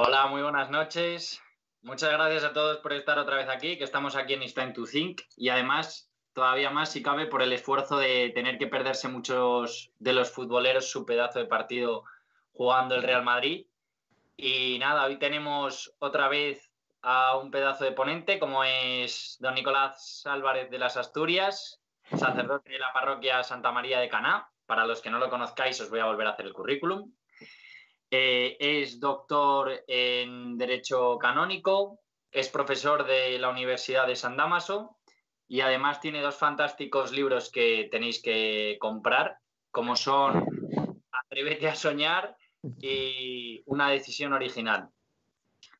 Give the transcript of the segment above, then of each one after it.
Hola, muy buenas noches. Muchas gracias a todos por estar otra vez aquí, que estamos aquí en Time to Think y además todavía más si cabe por el esfuerzo de tener que perderse muchos de los futboleros su pedazo de partido jugando el Real Madrid. Y nada, hoy tenemos otra vez a un pedazo de ponente como es don Nicolás Álvarez de las Asturias, sacerdote de la parroquia Santa María de Caná. Para los que no lo conozcáis, os voy a volver a hacer el currículum. Eh, es doctor en Derecho Canónico, es profesor de la Universidad de San Damaso y además tiene dos fantásticos libros que tenéis que comprar, como son Atrévete a soñar y Una decisión original.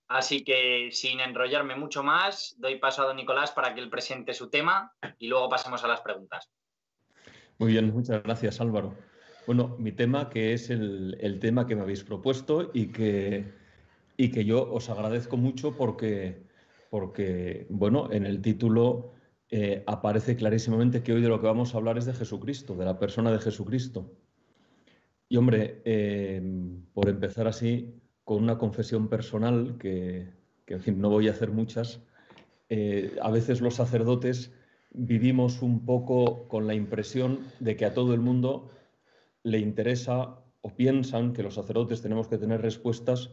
Así que sin enrollarme mucho más, doy paso a don Nicolás para que él presente su tema y luego pasemos a las preguntas. Muy bien, muchas gracias Álvaro. Bueno, mi tema, que es el, tema que me habéis propuesto y que, y que yo os agradezco mucho porque, porque bueno, en el título eh, aparece clarísimamente que hoy de lo que vamos a hablar es de Jesucristo, de la persona de Jesucristo. Y hombre, eh, por empezar así, con una confesión personal, que, en fin, no voy a hacer muchas, eh, a veces los sacerdotes vivimos un poco con la impresión de que a todo el mundo le interesa o piensan que los sacerdotes tenemos que tener respuestas,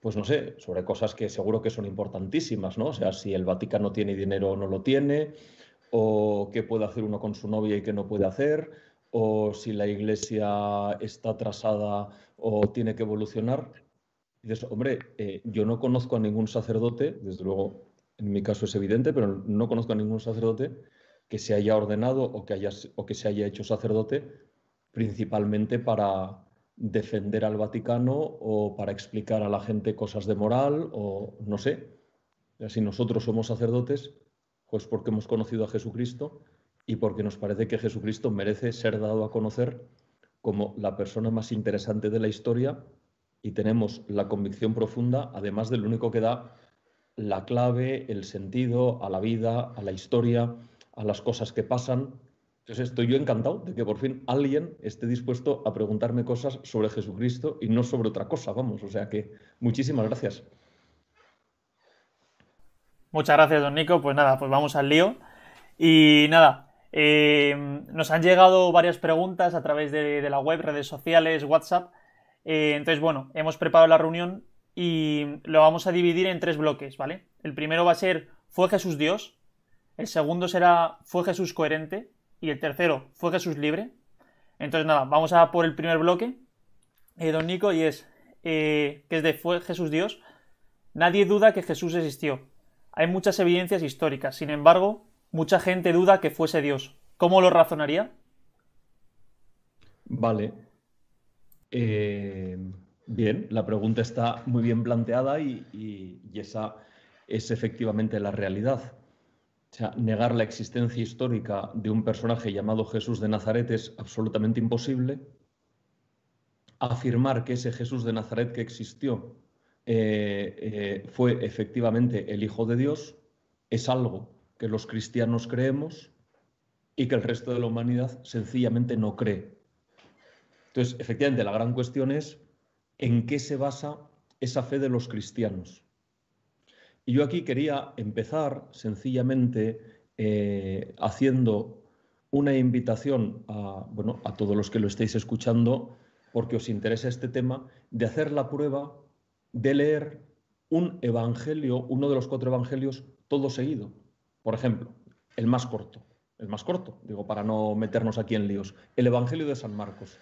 pues no sé, sobre cosas que seguro que son importantísimas, ¿no? O sea, si el Vaticano tiene dinero o no lo tiene, o qué puede hacer uno con su novia y qué no puede hacer, o si la iglesia está atrasada o tiene que evolucionar. Y dices, hombre, eh, yo no conozco a ningún sacerdote, desde luego en mi caso es evidente, pero no conozco a ningún sacerdote que se haya ordenado o que, haya, o que se haya hecho sacerdote principalmente para defender al Vaticano o para explicar a la gente cosas de moral o no sé. Si nosotros somos sacerdotes, pues porque hemos conocido a Jesucristo y porque nos parece que Jesucristo merece ser dado a conocer como la persona más interesante de la historia y tenemos la convicción profunda, además del único que da la clave, el sentido a la vida, a la historia, a las cosas que pasan entonces estoy yo encantado de que por fin alguien esté dispuesto a preguntarme cosas sobre Jesucristo y no sobre otra cosa, vamos. O sea que muchísimas gracias. Muchas gracias, don Nico. Pues nada, pues vamos al lío. Y nada, eh, nos han llegado varias preguntas a través de, la web, redes sociales, WhatsApp. Eh, entonces, bueno, hemos preparado la reunión y lo vamos a dividir en tres bloques, ¿vale? El primero va a ser ¿Fue Jesús Dios? El segundo será ¿Fue Jesús coherente? Y el tercero fue Jesús libre. Entonces, nada, vamos a por el primer bloque, eh, don Nico, y es eh, que es de fue Jesús Dios. Nadie duda que Jesús existió. Hay muchas evidencias históricas. Sin embargo, mucha gente duda que fuese Dios. ¿Cómo lo razonaría? Vale. Eh, bien, la pregunta está muy bien planteada y esa es efectivamente la realidad. O sea, negar la existencia histórica de un personaje llamado Jesús de Nazaret es absolutamente imposible. Afirmar que ese Jesús de Nazaret que existió eh, eh, fue efectivamente el Hijo de Dios es algo que los cristianos creemos y que el resto de la humanidad sencillamente no cree. Entonces, efectivamente, la gran cuestión es en qué se basa esa fe de los cristianos. Y yo aquí quería empezar sencillamente eh, haciendo una invitación a, bueno, a todos los que lo estéis escuchando, porque os interesa este tema, de hacer la prueba de leer un evangelio, uno de los cuatro evangelios, todo seguido. Por ejemplo, el más corto, el más corto, digo, para no meternos aquí en líos, el Evangelio de San Marcos,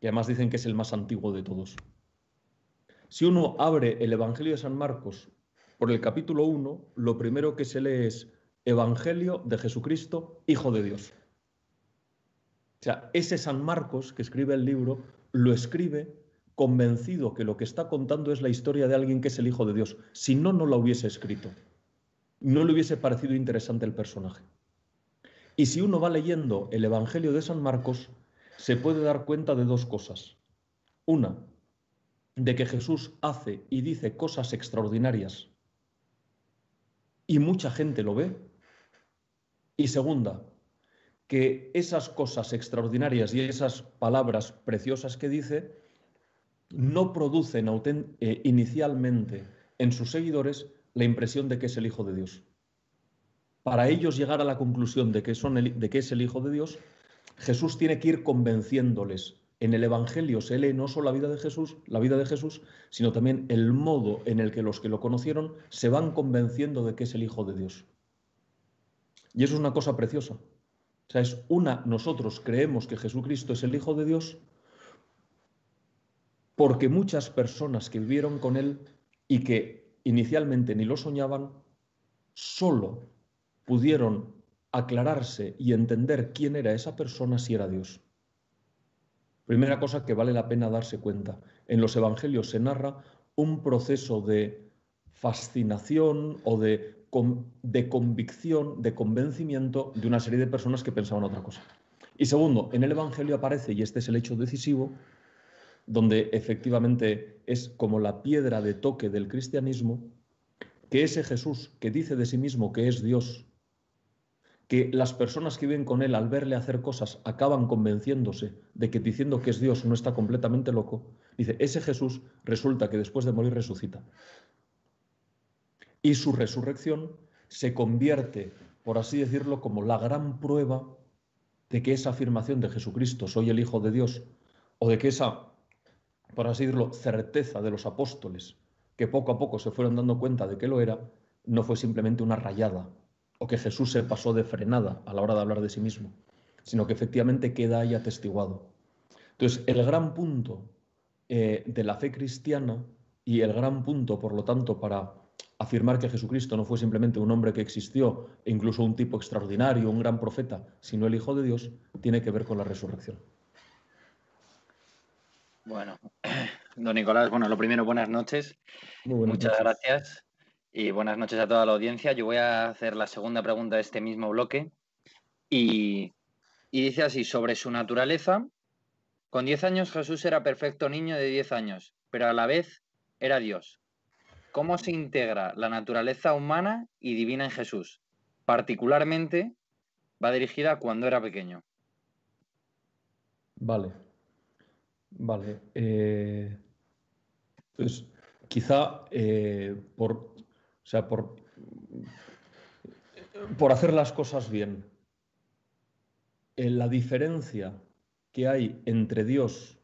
que además dicen que es el más antiguo de todos. Si uno abre el Evangelio de San Marcos por el capítulo 1, lo primero que se lee es Evangelio de Jesucristo, Hijo de Dios. O sea, ese San Marcos que escribe el libro lo escribe convencido que lo que está contando es la historia de alguien que es el Hijo de Dios. Si no, no lo hubiese escrito. No le hubiese parecido interesante el personaje. Y si uno va leyendo el Evangelio de San Marcos, se puede dar cuenta de dos cosas. Una, de que Jesús hace y dice cosas extraordinarias y mucha gente lo ve. Y segunda, que esas cosas extraordinarias y esas palabras preciosas que dice no producen eh, inicialmente en sus seguidores la impresión de que es el Hijo de Dios. Para ellos llegar a la conclusión de que, son de que es el Hijo de Dios, Jesús tiene que ir convenciéndoles. En el Evangelio se lee no solo la vida de Jesús, la vida de Jesús, sino también el modo en el que los que lo conocieron se van convenciendo de que es el Hijo de Dios. Y eso es una cosa preciosa. O sea, es una, nosotros creemos que Jesucristo es el Hijo de Dios porque muchas personas que vivieron con Él y que inicialmente ni lo soñaban, solo pudieron aclararse y entender quién era esa persona si era Dios. Primera cosa que vale la pena darse cuenta. En los evangelios se narra un proceso de fascinación o de, de convicción, de convencimiento de una serie de personas que pensaban otra cosa. Y segundo, en el evangelio aparece, y este es el hecho decisivo, donde efectivamente es como la piedra de toque del cristianismo, que ese Jesús que dice de sí mismo que es Dios, que las personas que viven con él al verle hacer cosas acaban convenciéndose de que diciendo que es Dios no está completamente loco, dice, ese Jesús resulta que después de morir resucita. Y su resurrección se convierte, por así decirlo, como la gran prueba de que esa afirmación de Jesucristo, soy el Hijo de Dios, o de que esa por así decirlo, certeza de los apóstoles, que poco a poco se fueron dando cuenta de que lo era, no fue simplemente una rayada, o que Jesús se pasó de frenada a la hora de hablar de sí mismo, sino que efectivamente queda ahí atestiguado. Entonces, el gran punto eh, de la fe cristiana y el gran punto, por lo tanto, para afirmar que Jesucristo no fue simplemente un hombre que existió, e incluso un tipo extraordinario, un gran profeta, sino el Hijo de Dios, tiene que ver con la resurrección. Bueno, don Nicolás, bueno, lo primero, buenas noches. Muchas gracias y buenas noches a toda la audiencia. Yo voy a hacer la segunda pregunta de este mismo bloque y, dice así, sobre su naturaleza. Con 10 años Jesús era perfecto niño de 10 años, pero a la vez era Dios. ¿Cómo se integra la naturaleza humana y divina en Jesús? Particularmente va dirigida cuando era pequeño. Vale, Vale. Eh, pues quizá eh, por, o sea, por, por hacer las cosas bien, en la diferencia que hay entre Dios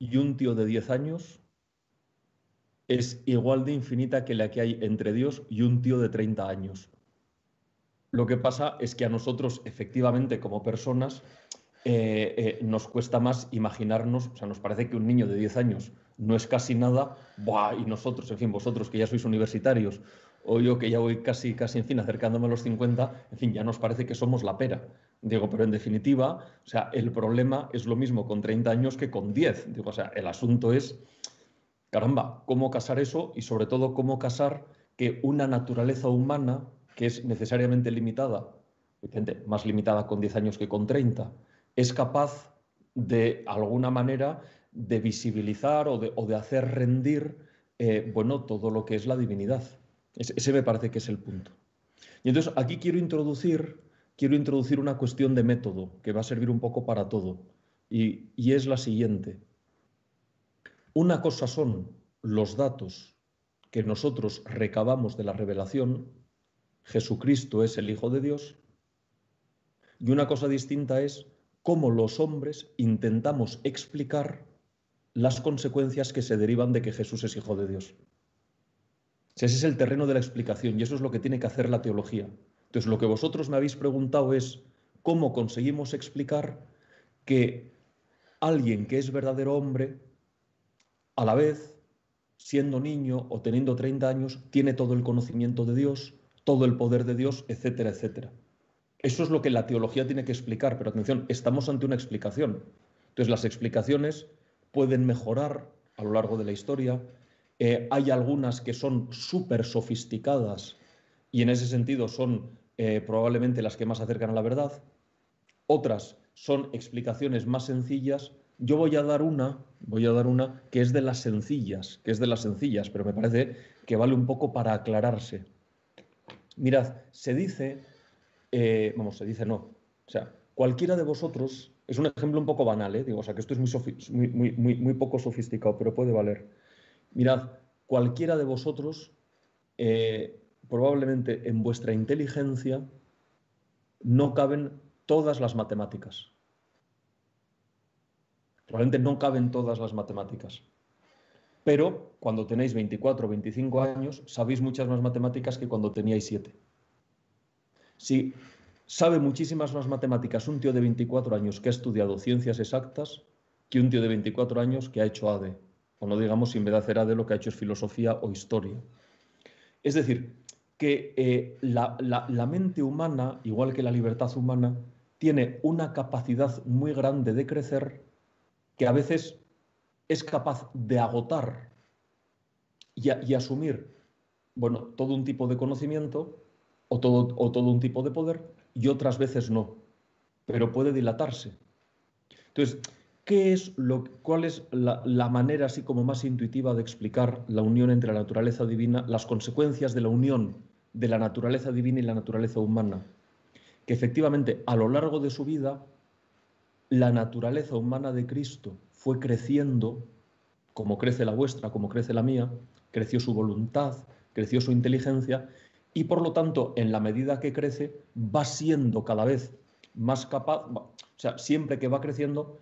y un tío de 10 años es igual de infinita que la que hay entre Dios y un tío de 30 años. Lo que pasa es que a nosotros, efectivamente, como personas, eh, eh, nos cuesta más imaginarnos, o sea, nos parece que un niño de 10 años no es casi nada, y nosotros, en fin, vosotros que ya sois universitarios, o yo que ya voy casi, casi, en fin, acercándome a los 50, en fin, ya nos parece que somos la pera. Digo, pero en definitiva, o sea, el problema es lo mismo con 30 años que con 10. Digo, o sea, el asunto es, caramba, cómo casar eso y sobre todo cómo casar que una naturaleza humana que es necesariamente limitada, más limitada con 10 años que con 30, es capaz de alguna manera de visibilizar o de, hacer rendir eh, bueno, todo lo que es la divinidad. Ese, me parece que es el punto. Y entonces aquí quiero introducir, quiero introducir una cuestión de método que va a servir un poco para todo. Y, y es la siguiente. Una cosa son los datos que nosotros recabamos de la revelación, Jesucristo es el Hijo de Dios, y una cosa distinta es cómo los hombres intentamos explicar las consecuencias que se derivan de que Jesús es hijo de Dios. ese es el terreno de la explicación y eso es lo que tiene que hacer la teología. Entonces, lo que vosotros me habéis preguntado es cómo conseguimos explicar que alguien que es verdadero hombre, a la vez, siendo niño o teniendo 30 años, tiene todo el conocimiento de Dios, todo el poder de Dios, etcétera, etcétera. Eso es lo que la teología tiene que explicar, pero atención, estamos ante una explicación. Entonces las explicaciones pueden mejorar a lo largo de la historia. Eh, hay algunas que son súper sofisticadas y en ese sentido son eh, probablemente las que más acercan a la verdad. Otras son explicaciones más sencillas. Yo voy a dar una, voy a dar una que es de las sencillas, que es de las sencillas, pero me parece que vale un poco para aclararse. Mirad, se dice eh, vamos, se dice no. O sea, cualquiera de vosotros Es un ejemplo un poco banal, ¿eh? Digo, o sea, que esto es muy, poco sofisticado, pero puede valer. Mirad, cualquiera de vosotros, eh, probablemente en vuestra inteligencia, no caben todas las matemáticas. Probablemente no caben todas las matemáticas. Pero cuando tenéis 24 o 25 años, sabéis muchas más matemáticas que cuando teníais 7. Si sabe muchísimas más matemáticas un tío de 24 años que ha estudiado ciencias exactas que un tío de 24 años que ha hecho ADE. O no digamos si en vez de hacer ADE lo que ha hecho es filosofía o historia. Es decir, que eh, la, mente humana, igual que la libertad humana, tiene una capacidad muy grande de crecer que a veces es capaz de agotar y, asumir bueno, todo un tipo de conocimiento o todo un tipo de poder y otras veces no, pero puede dilatarse. Entonces, ¿qué es lo, ¿cuál es la, la, manera así como más intuitiva de explicar la unión entre la naturaleza divina, las consecuencias de la unión de la naturaleza divina y la naturaleza humana? Que efectivamente a lo largo de su vida la naturaleza humana de Cristo fue creciendo, como crece la vuestra, como crece la mía, creció su voluntad, creció su inteligencia y por lo tanto, en la medida que crece, va siendo cada vez más capaz, o sea, siempre que va creciendo,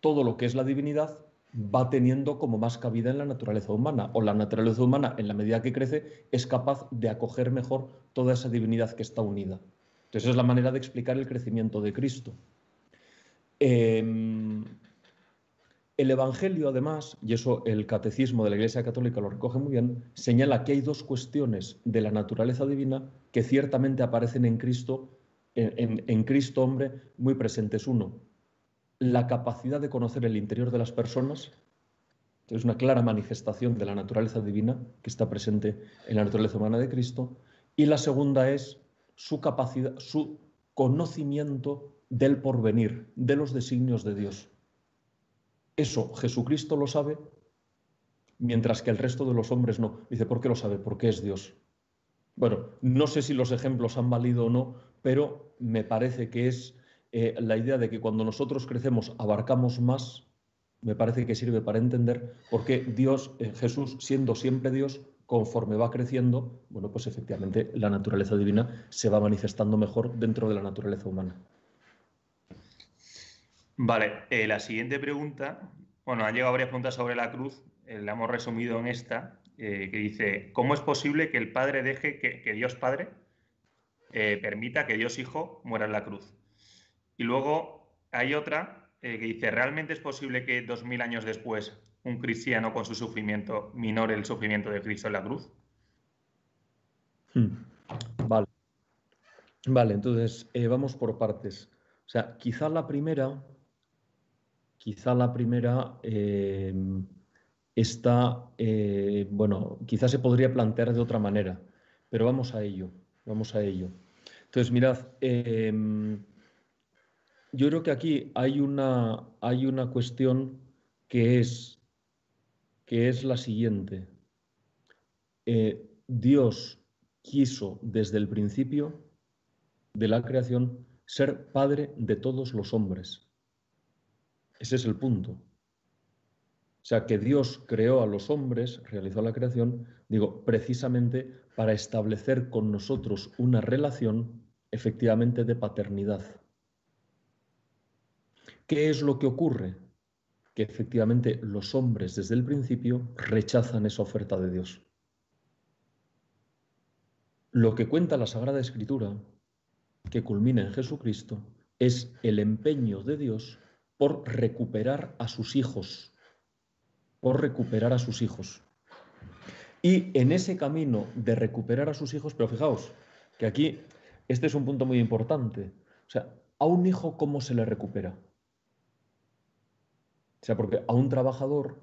todo lo que es la divinidad va teniendo como más cabida en la naturaleza humana, o la naturaleza humana, en la medida que crece, es capaz de acoger mejor toda esa divinidad que está unida. Entonces, esa es la manera de explicar el crecimiento de Cristo. Em, el Evangelio, además, y eso el Catecismo de la Iglesia Católica lo recoge muy bien, señala que hay dos cuestiones de la naturaleza divina que ciertamente aparecen en Cristo, en, Cristo hombre, muy presentes. Uno, la capacidad de conocer el interior de las personas, es una clara manifestación de la naturaleza divina que está presente en la naturaleza humana de Cristo. Y la segunda es su capacidad, su conocimiento del porvenir, de los designios de Dios. Eso Jesucristo lo sabe, mientras que el resto de los hombres no. Dice, ¿por qué lo sabe? Porque es Dios. Bueno, no sé si los ejemplos han valido o no, pero me parece que es eh, la idea de que cuando nosotros crecemos abarcamos más, me parece que sirve para entender por qué Dios, eh, Jesús, siendo siempre Dios, conforme va creciendo, bueno, pues efectivamente la naturaleza divina se va manifestando mejor dentro de la naturaleza humana. Vale, eh, la siguiente pregunta, bueno, han llegado varias preguntas sobre la cruz, eh, la hemos resumido en esta, eh, que dice, ¿cómo es posible que el Padre deje que, Dios Padre permita que Dios Hijo muera en la cruz? Y luego hay otra que dice, ¿realmente es posible que dos mil años después un cristiano con su sufrimiento minore el sufrimiento de Cristo en la cruz? Hmm. Vale. Vale, entonces vamos por partes. O sea, quizá la primera Quizá la primera eh, está, eh, bueno, quizá se podría plantear de otra manera, pero vamos a ello, vamos a ello. Entonces, mirad, em, yo creo que aquí hay una, hay una cuestión que es, que es la siguiente. Eh, Dios quiso desde el principio de la creación ser padre de todos los hombres. Ese es el punto. O sea, que Dios creó a los hombres, realizó la creación, digo, precisamente para establecer con nosotros una relación efectivamente de paternidad. ¿Qué es lo que ocurre? Que efectivamente los hombres desde el principio rechazan esa oferta de Dios. Lo que cuenta la Sagrada Escritura, que culmina en Jesucristo, es el empeño de Dios por recuperar a sus hijos, por recuperar a sus hijos. Y en ese camino de recuperar a sus hijos, pero fijaos que aquí este es un punto muy importante. O sea, a un hijo, ¿cómo se le recupera? O sea, porque a un trabajador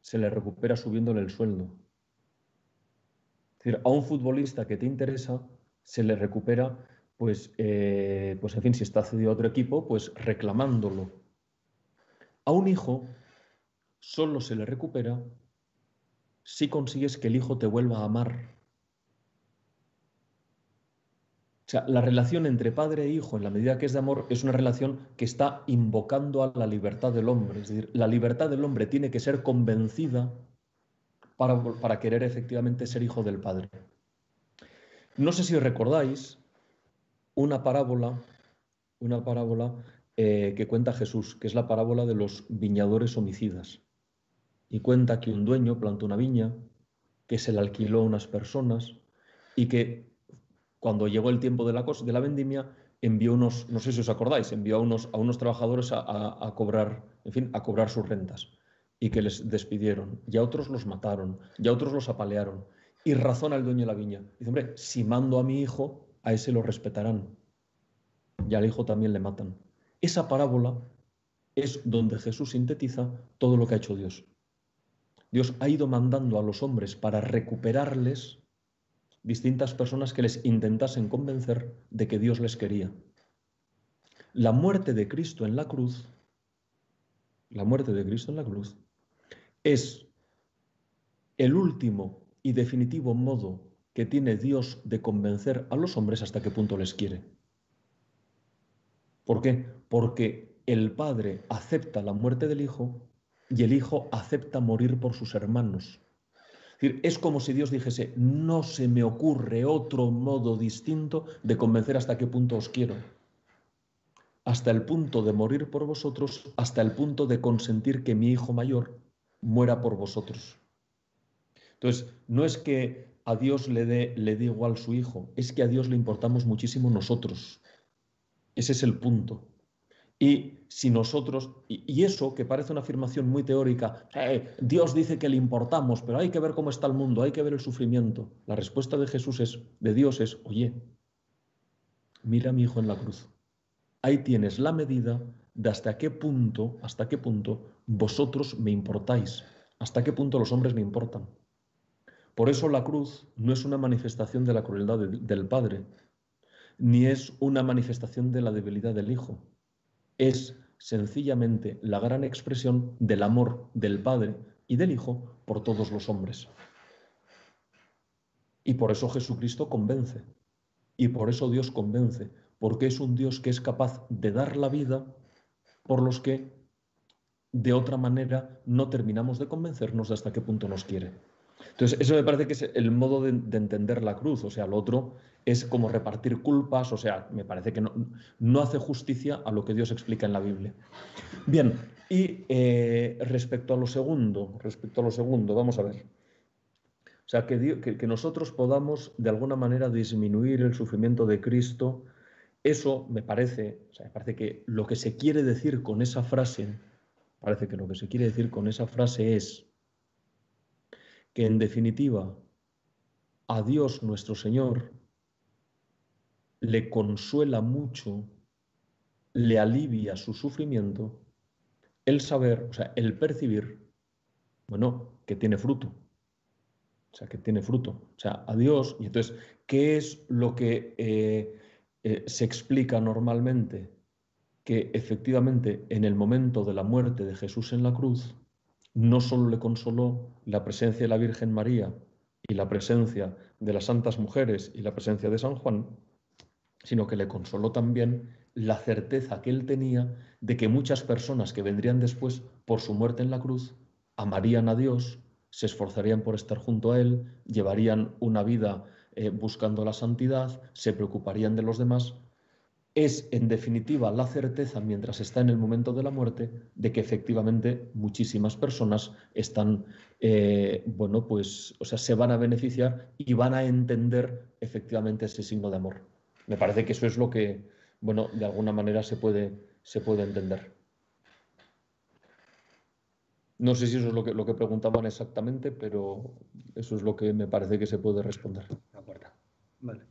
se le recupera subiéndole el sueldo. Es decir, a un futbolista que te interesa se le recupera pues, eh, pues en fin, si está cedido a otro equipo, pues reclamándolo. A un hijo solo se le recupera si consigues que el hijo te vuelva a amar. O sea, la relación entre padre e hijo, en la medida que es de amor, es una relación que está invocando a la libertad del hombre. Es decir, la libertad del hombre tiene que ser convencida para, para querer efectivamente ser hijo del Padre. No sé si recordáis una parábola, una parábola eh, que cuenta Jesús, que es la parábola de los viñadores homicidas. Y cuenta que un dueño plantó una viña, que se la alquiló a unas personas y que cuando llegó el tiempo de la, de la vendimia envió unos, no sé si os acordáis, envió a unos, a unos trabajadores a, a, cobrar, en fin, a cobrar sus rentas y que les despidieron, y a otros los mataron, y a otros los apalearon. Y razona el dueño de la viña. Dice, hombre, si mando a mi hijo, a ese lo respetarán. Y al hijo también le matan. Esa parábola es donde Jesús sintetiza todo lo que ha hecho Dios. Dios ha ido mandando a los hombres para recuperarles distintas personas que les intentasen convencer de que Dios les quería. La muerte de Cristo en la cruz, la muerte de Cristo en la cruz, es el último y definitivo modo que tiene Dios de convencer a los hombres hasta qué punto les quiere. ¿Por qué? Porque el Padre acepta la muerte del Hijo y el Hijo acepta morir por sus hermanos. Es, es como si Dios dijese, no se me ocurre otro modo distinto de convencer hasta qué punto os quiero. Hasta el punto de morir por vosotros, hasta el punto de consentir que mi hijo mayor muera por vosotros. Entonces, no es que a Dios le dé, le igual su hijo, es que a Dios le importamos muchísimo nosotros. Ese es el punto. Y si nosotros, y, eso que parece una afirmación muy teórica, eh, Dios dice que le importamos, pero hay que ver cómo está el mundo, hay que ver el sufrimiento. La respuesta de Jesús es, de Dios es, oye, mira a mi hijo en la cruz. Ahí tienes la medida de hasta qué punto, hasta qué punto vosotros me importáis, hasta qué punto los hombres me importan. Por eso la cruz no es una manifestación de la crueldad del Padre, ni es una manifestación de la debilidad del Hijo. Es sencillamente la gran expresión del amor del Padre y del Hijo por todos los hombres. Y por eso Jesucristo convence. Y por eso Dios convence, porque es un Dios que es capaz de dar la vida por los que de otra manera no terminamos de convencernos de hasta qué punto nos quiere. Entonces, eso me parece que es el modo de, entender la cruz. O sea, lo otro es como repartir culpas. O sea, me parece que no, hace justicia a lo que Dios explica en la Biblia. Bien, y eh, respecto a lo segundo, respecto a lo segundo, vamos a ver. O sea, que, que, nosotros podamos de alguna manera disminuir el sufrimiento de Cristo, eso me parece, o sea, me parece que lo que se quiere decir con esa frase, parece que lo que se quiere decir con esa frase es que en definitiva a Dios nuestro Señor le consuela mucho, le alivia su sufrimiento, el saber, o sea, el percibir, bueno, que tiene fruto. O sea, que tiene fruto. O sea, a Dios. Y entonces, ¿qué es lo que eh, eh, se explica normalmente? Que efectivamente en el momento de la muerte de Jesús en la cruz, no solo le consoló la presencia de la Virgen María y la presencia de las santas mujeres y la presencia de San Juan, sino que le consoló también la certeza que él tenía de que muchas personas que vendrían después por su muerte en la cruz amarían a Dios, se esforzarían por estar junto a Él, llevarían una vida eh, buscando la santidad, se preocuparían de los demás es en definitiva la certeza mientras está en el momento de la muerte de que efectivamente muchísimas personas están, eh, bueno, pues, o sea, se van a beneficiar y van a entender efectivamente ese signo de amor. Me parece que eso es lo que, bueno, de alguna manera se puede, se puede entender. No sé si eso es lo que, lo que preguntaban exactamente, pero eso es lo que me parece que se puede responder. Vale.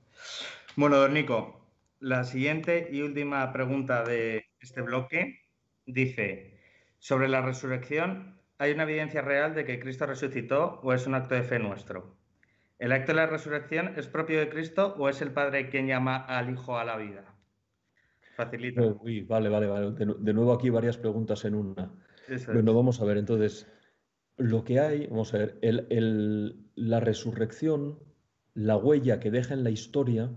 Bueno, don Nico, la siguiente y última pregunta de este bloque dice, sobre la resurrección, ¿hay una evidencia real de que Cristo resucitó o es un acto de fe nuestro? ¿El acto de la resurrección es propio de Cristo o es el Padre quien llama al Hijo a la vida? Facilita. Uy, vale, vale, vale. De, nuevo aquí varias preguntas en una. bueno, vamos a ver, entonces, lo que hay, vamos a ver, la resurrección, la huella que deja en la historia,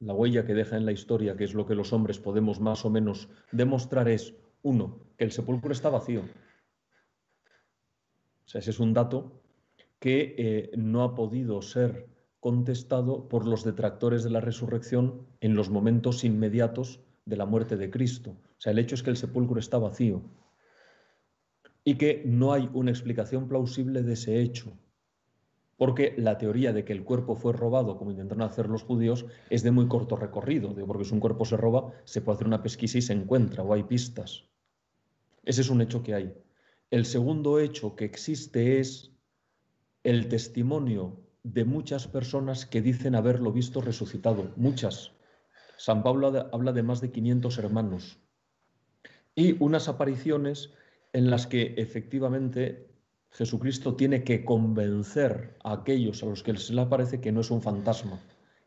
la huella que deja en la historia, que es lo que los hombres podemos más o menos demostrar, es, uno, que el sepulcro está vacío. O sea, ese es un dato que eh, no ha podido ser contestado por los detractores de la resurrección en los momentos inmediatos de la muerte de Cristo. O sea, el hecho es que el sepulcro está vacío y que no hay una explicación plausible de ese hecho. Porque la teoría de que el cuerpo fue robado, como intentaron hacer los judíos, es de muy corto recorrido. Porque si un cuerpo se roba, se puede hacer una pesquisa y se encuentra, o hay pistas. Ese es un hecho que hay. El segundo hecho que existe es el testimonio de muchas personas que dicen haberlo visto resucitado, muchas. San Pablo habla de más de 500 hermanos. Y unas apariciones en las que efectivamente Jesucristo tiene que convencer a aquellos a los que se le aparece que no es un fantasma.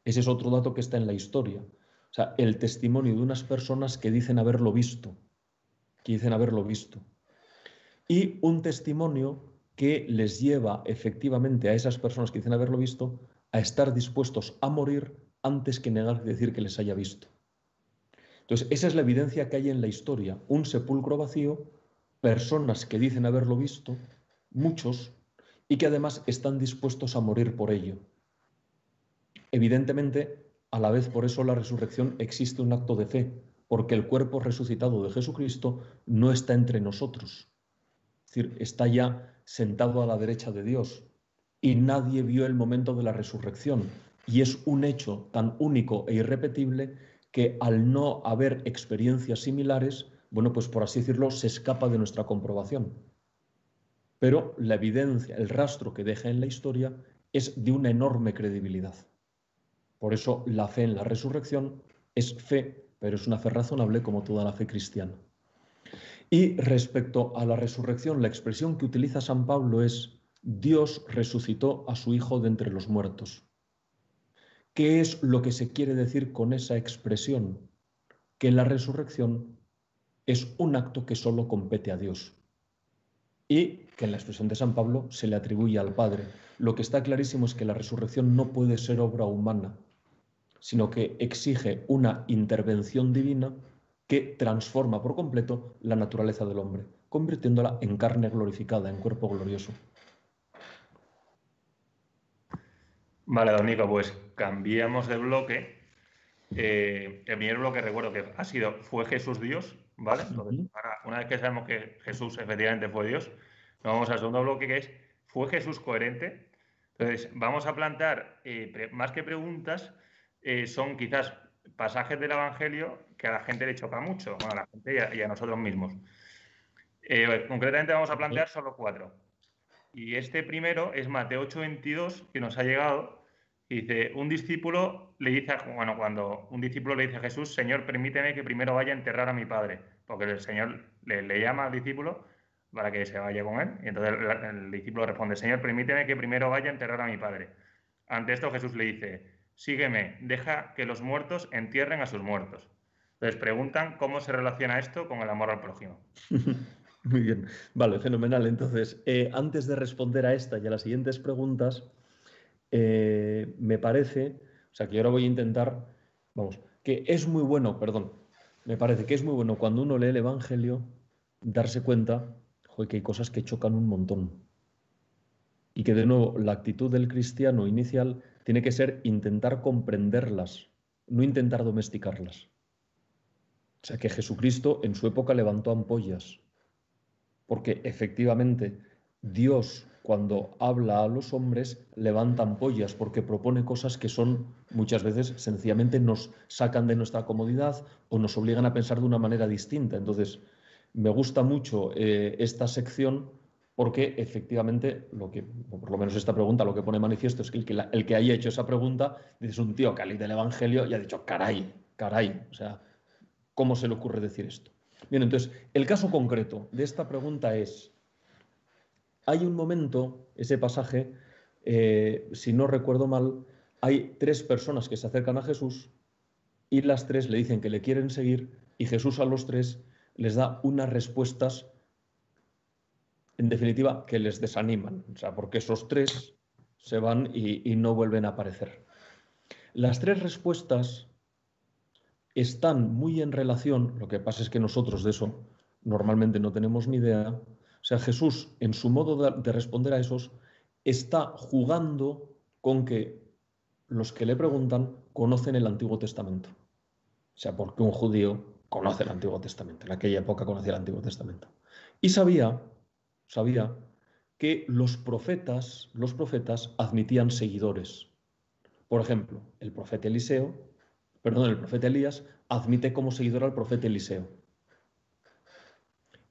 Ese es otro dato que está en la historia. O sea, el testimonio de unas personas que dicen haberlo visto, que dicen haberlo visto. Y un testimonio que les lleva efectivamente a esas personas que dicen haberlo visto a estar dispuestos a morir antes que negar decir que les haya visto. Entonces, esa es la evidencia que hay en la historia. Un sepulcro vacío, personas que dicen haberlo visto, muchos, y que además están dispuestos a morir por ello. Evidentemente, a la vez por eso la resurrección existe un acto de fe, porque el cuerpo resucitado de Jesucristo no está entre nosotros. Es decir, está ya sentado a la derecha de Dios y nadie vio el momento de la resurrección. Y es un hecho tan único e irrepetible que al no haber experiencias similares, bueno, pues por así decirlo, se escapa de nuestra comprobación. Pero la evidencia, el rastro que deja en la historia es de una enorme credibilidad. Por eso la fe en la resurrección es fe, pero es una fe razonable como toda la fe cristiana. Y respecto a la resurrección, la expresión que utiliza San Pablo es Dios resucitó a su Hijo de entre los muertos. ¿Qué es lo que se quiere decir con esa expresión? Que la resurrección es un acto que solo compete a Dios y que en la expresión de San Pablo se le atribuye al Padre. Lo que está clarísimo es que la resurrección no puede ser obra humana, sino que exige una intervención divina que transforma por completo la naturaleza del hombre, convirtiéndola en carne glorificada, en cuerpo glorioso. Vale, don Nico, pues cambiamos de bloque. Eh, el primer bloque recuerdo que ha sido ¿Fue Jesús Dios? ¿Vale? una vez que sabemos que Jesús efectivamente fue Dios, vamos al segundo bloque que es ¿Fue Jesús coherente? Entonces, vamos a plantear, eh, más que preguntas, eh, son quizás pasajes del Evangelio que a la gente le choca mucho, bueno, a la gente y a, nosotros mismos. Eh, concretamente vamos a plantear solo cuatro. Y este primero es Mateo 8:22, que nos ha llegado, dice, un discípulo le dice, bueno, cuando un discípulo le dice a Jesús, Señor, permíteme que primero vaya a enterrar a mi padre, porque el Señor le, llama al discípulo para que se vaya con él. Y entonces el, el discípulo responde, Señor, permíteme que primero vaya a enterrar a mi padre. Ante esto Jesús le dice, sígueme, deja que los muertos entierren a sus muertos. Entonces preguntan cómo se relaciona esto con el amor al prójimo. Muy bien, vale, fenomenal. Entonces, eh, antes de responder a esta y a las siguientes preguntas, eh, me parece, o sea, que ahora voy a intentar, vamos, que es muy bueno, perdón, me parece que es muy bueno cuando uno lee el Evangelio darse cuenta joder, que hay cosas que chocan un montón. Y que de nuevo la actitud del cristiano inicial tiene que ser intentar comprenderlas, no intentar domesticarlas. O sea que Jesucristo en su época levantó ampollas, porque efectivamente Dios cuando habla a los hombres levanta ampollas, porque propone cosas que son muchas veces sencillamente nos sacan de nuestra comodidad o nos obligan a pensar de una manera distinta. Entonces, me gusta mucho eh, esta sección porque efectivamente, lo que, por lo menos esta pregunta lo que pone manifiesto es que el que, haya hecho esa pregunta es un tío que ha leído el Evangelio y ha dicho, caray, caray, o sea, ¿cómo se le ocurre decir esto? Bien, entonces, el caso concreto de esta pregunta es, hay un momento, ese pasaje, eh, si no recuerdo mal, hay tres personas que se acercan a Jesús y las tres le dicen que le quieren seguir y Jesús a los tres les da unas respuestas en definitiva, que les desaniman, o sea, porque esos tres se van y, no vuelven a aparecer. Las tres respuestas están muy en relación, lo que pasa es que nosotros de eso normalmente no tenemos ni idea, o sea, Jesús en su modo de, responder a esos está jugando con que los que le preguntan conocen el Antiguo Testamento. O sea, porque un judío conoce el Antiguo Testamento, en aquella época conocía el Antiguo Testamento. Y sabía, sabía que los profetas, los profetas admitían seguidores. Por ejemplo, el profeta Eliseo, perdón, el profeta Elías admite como seguidor al profeta Eliseo.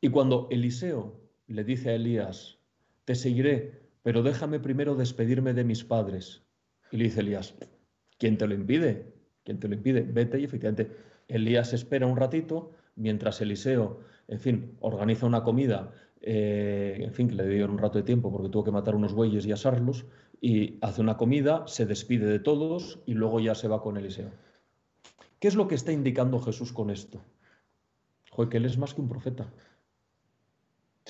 Y cuando Eliseo le dice a Elías, te seguiré, pero déjame primero despedirme de mis padres. Y le dice Elías, ¿quién te lo impide? ¿Quién te lo impide? Vete y efectivamente Elías espera un ratito mientras Eliseo, en fin, organiza una comida, eh, en fin, que le dio un rato de tiempo porque tuvo que matar unos bueyes y asarlos, y hace una comida, se despide de todos y luego ya se va con Eliseo. ¿Qué es lo que está indicando Jesús con esto? Joder, que él es más que un profeta.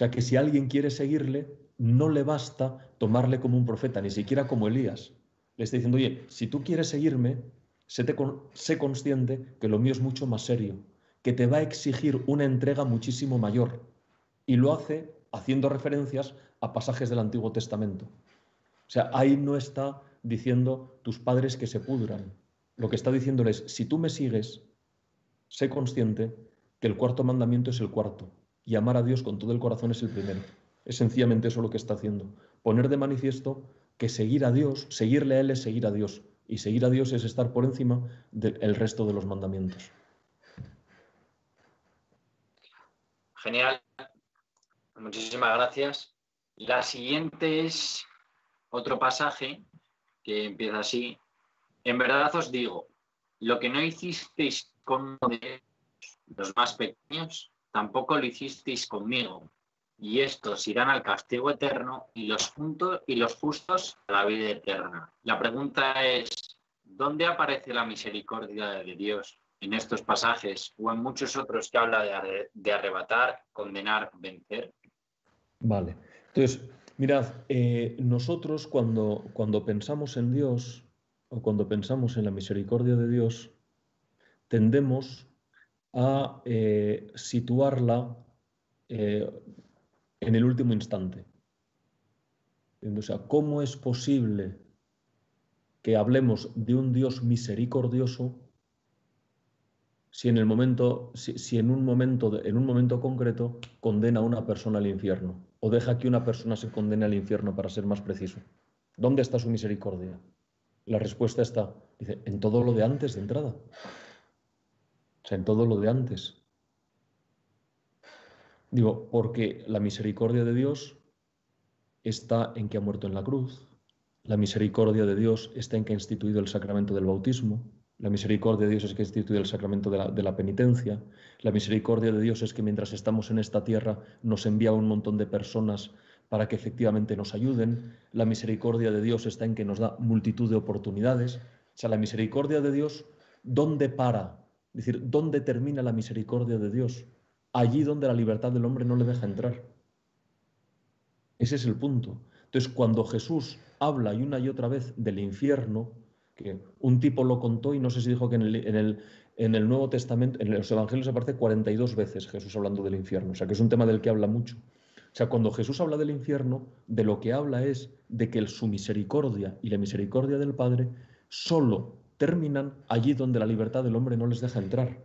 Sea, que si alguien quiere seguirle, no le basta tomarle como un profeta, ni siquiera como Elías. Le está diciendo, oye, si tú quieres seguirme, sé, sé consciente que lo mío es mucho más serio, que te va a exigir una entrega muchísimo mayor. Y lo hace haciendo referencias a pasajes del Antiguo Testamento. O sea, ahí no está diciendo tus padres que se pudran. Lo que está diciéndoles, si tú me sigues, sé consciente que el cuarto mandamiento es el cuarto y amar a Dios con todo el corazón es el primero. Es sencillamente eso lo que está haciendo. Poner de manifiesto que seguir a Dios, seguirle a Él es seguir a Dios. Y seguir a Dios es estar por encima del resto de los mandamientos. Genial. Muchísimas gracias. La siguiente es otro pasaje que empieza así. En verdad os digo, lo que no hicisteis con los más pequeños, tampoco lo hicisteis conmigo. Y estos irán al castigo eterno y los, justos a la vida eterna. La pregunta es, ¿dónde aparece la misericordia de Dios? ¿En estos pasajes o en muchos otros que habla de, arrebatar, condenar, vencer? Vale. Entonces, mirad, eh, nosotros cuando, cuando pensamos en Dios o cuando pensamos en la misericordia de Dios, tendemos a eh, situarla eh, en el último instante. O ¿cómo es posible que hablemos de un Dios misericordioso si en un momento, en un momento concreto condena a una persona al infierno o deja que una persona se condene al infierno para ser más preciso? ¿Dónde está su misericordia? La respuesta está, en todo lo de antes de entrada en todo lo de antes. Digo, porque la misericordia de Dios está en que ha muerto en la cruz, la misericordia de Dios está en que ha instituido el sacramento del bautismo, la misericordia de Dios es que ha instituido el sacramento de la, de la, penitencia, la misericordia de Dios es que mientras estamos en esta tierra nos envía un montón de personas para que efectivamente nos ayuden, la misericordia de Dios está en que nos da multitud de oportunidades, o sea, la misericordia de Dios, ¿dónde para? Es decir, ¿dónde termina la misericordia de Dios? Allí donde la libertad del hombre no le deja entrar. Ese es el punto. Entonces, cuando Jesús habla y una y otra vez del infierno, que un tipo lo contó y no sé si dijo que en el, en el, Nuevo Testamento, en los Evangelios aparece 42 veces Jesús hablando del infierno, o sea que es un tema del que habla mucho. O sea, cuando Jesús habla del infierno, de lo que habla es de que su misericordia y la misericordia del Padre solo terminan allí donde la libertad del hombre no les deja entrar.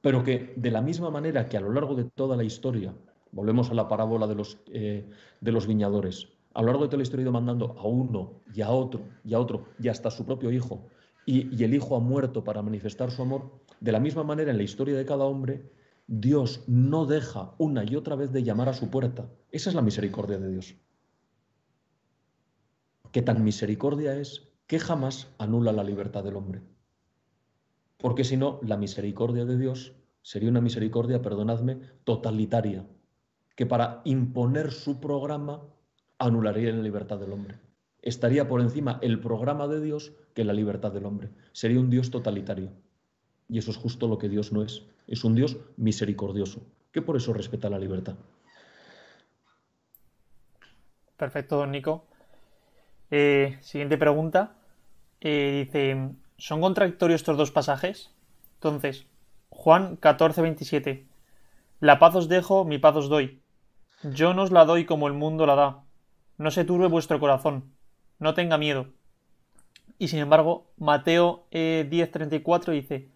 Pero que de la misma manera que a lo largo de toda la historia, volvemos a la parábola de los, eh, de los viñadores, a lo largo de toda la historia ha ido mandando a uno y a otro y a otro y hasta a su propio hijo, y, y el hijo ha muerto para manifestar su amor, de la misma manera en la historia de cada hombre, Dios no deja una y otra vez de llamar a su puerta. Esa es la misericordia de Dios. Que tan misericordia es que jamás anula la libertad del hombre. Porque si no, la misericordia de Dios sería una misericordia, perdonadme, totalitaria, que para imponer su programa anularía la libertad del hombre. Estaría por encima el programa de Dios que la libertad del hombre. Sería un Dios totalitario. Y eso es justo lo que Dios no es. Es un Dios misericordioso, que por eso respeta la libertad. Perfecto, don Nico. Eh, siguiente pregunta. Eh, dice, ¿son contradictorios estos dos pasajes? Entonces, Juan 14, 27. La paz os dejo, mi paz os doy. Yo no os la doy como el mundo la da. No se turbe vuestro corazón. No tenga miedo. Y sin embargo, Mateo eh, 10:34 dice,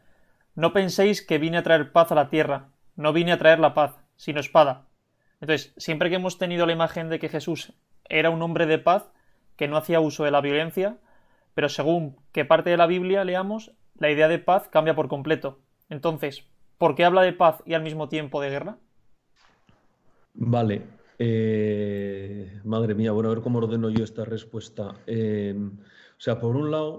No penséis que vine a traer paz a la tierra. No vine a traer la paz, sino espada. Entonces, siempre que hemos tenido la imagen de que Jesús era un hombre de paz, que no hacía uso de la violencia, pero según qué parte de la Biblia leamos, la idea de paz cambia por completo. Entonces, ¿por qué habla de paz y al mismo tiempo de guerra? Vale. Eh, madre mía, bueno, a ver cómo ordeno yo esta respuesta. Eh, o sea, por un lado,